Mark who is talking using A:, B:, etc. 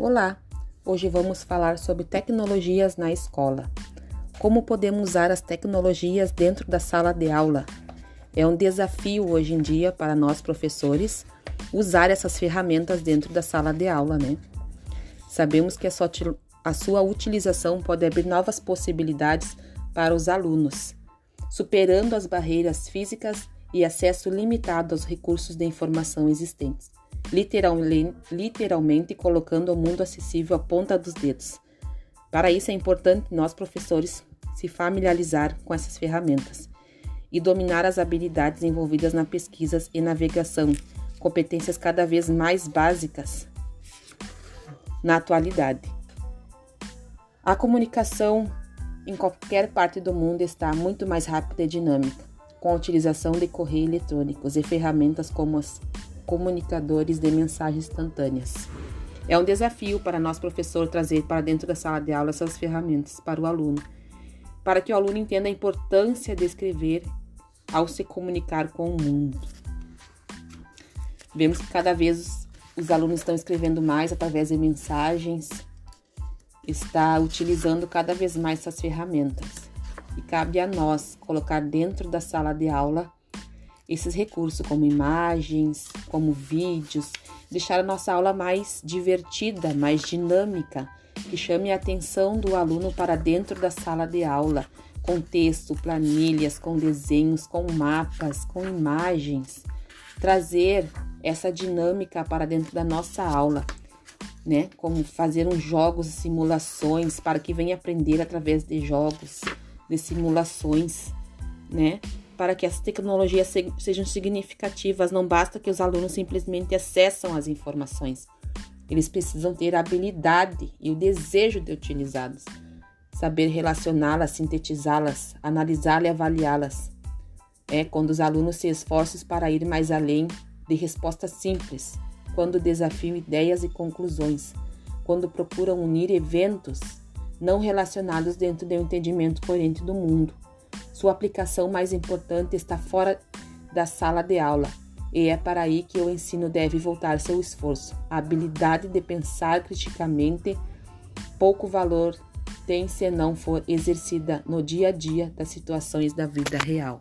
A: Olá! Hoje vamos falar sobre tecnologias na escola. Como podemos usar as tecnologias dentro da sala de aula? É um desafio hoje em dia para nós professores usar essas ferramentas dentro da sala de aula, né? Sabemos que a sua utilização pode abrir novas possibilidades para os alunos, superando as barreiras físicas e acesso limitado aos recursos de informação existentes literalmente colocando o mundo acessível à ponta dos dedos. Para isso é importante nós, professores, se familiarizar com essas ferramentas e dominar as habilidades envolvidas na pesquisa e navegação, competências cada vez mais básicas na atualidade. A comunicação em qualquer parte do mundo está muito mais rápida e dinâmica, com a utilização de correios eletrônicos e ferramentas como as comunicadores de mensagens instantâneas. É um desafio para nós, professor, trazer para dentro da sala de aula essas ferramentas para o aluno, para que o aluno entenda a importância de escrever ao se comunicar com o mundo. Vemos que cada vez os alunos estão escrevendo mais através de mensagens, está utilizando cada vez mais essas ferramentas. E cabe a nós colocar dentro da sala de aula esses recursos, como imagens, como vídeos, deixar a nossa aula mais divertida, mais dinâmica, que chame a atenção do aluno para dentro da sala de aula, com texto, planilhas, com desenhos, com mapas, com imagens. Trazer essa dinâmica para dentro da nossa aula, né? Como fazer uns jogos e simulações para que venha aprender através de jogos, de simulações, né? Para que as tecnologias sejam significativas, não basta que os alunos simplesmente acessam as informações. Eles precisam ter a habilidade e o desejo de utilizá-las, saber relacioná-las, sintetizá-las, analisá-las e avaliá-las. É quando os alunos se esforçam para ir mais além de respostas simples, quando desafiam ideias e conclusões, quando procuram unir eventos não relacionados dentro de um entendimento coerente do mundo sua aplicação mais importante está fora da sala de aula, e é para aí que o ensino deve voltar seu esforço. A habilidade de pensar criticamente, pouco valor tem se não for exercida no dia a dia das situações da vida real.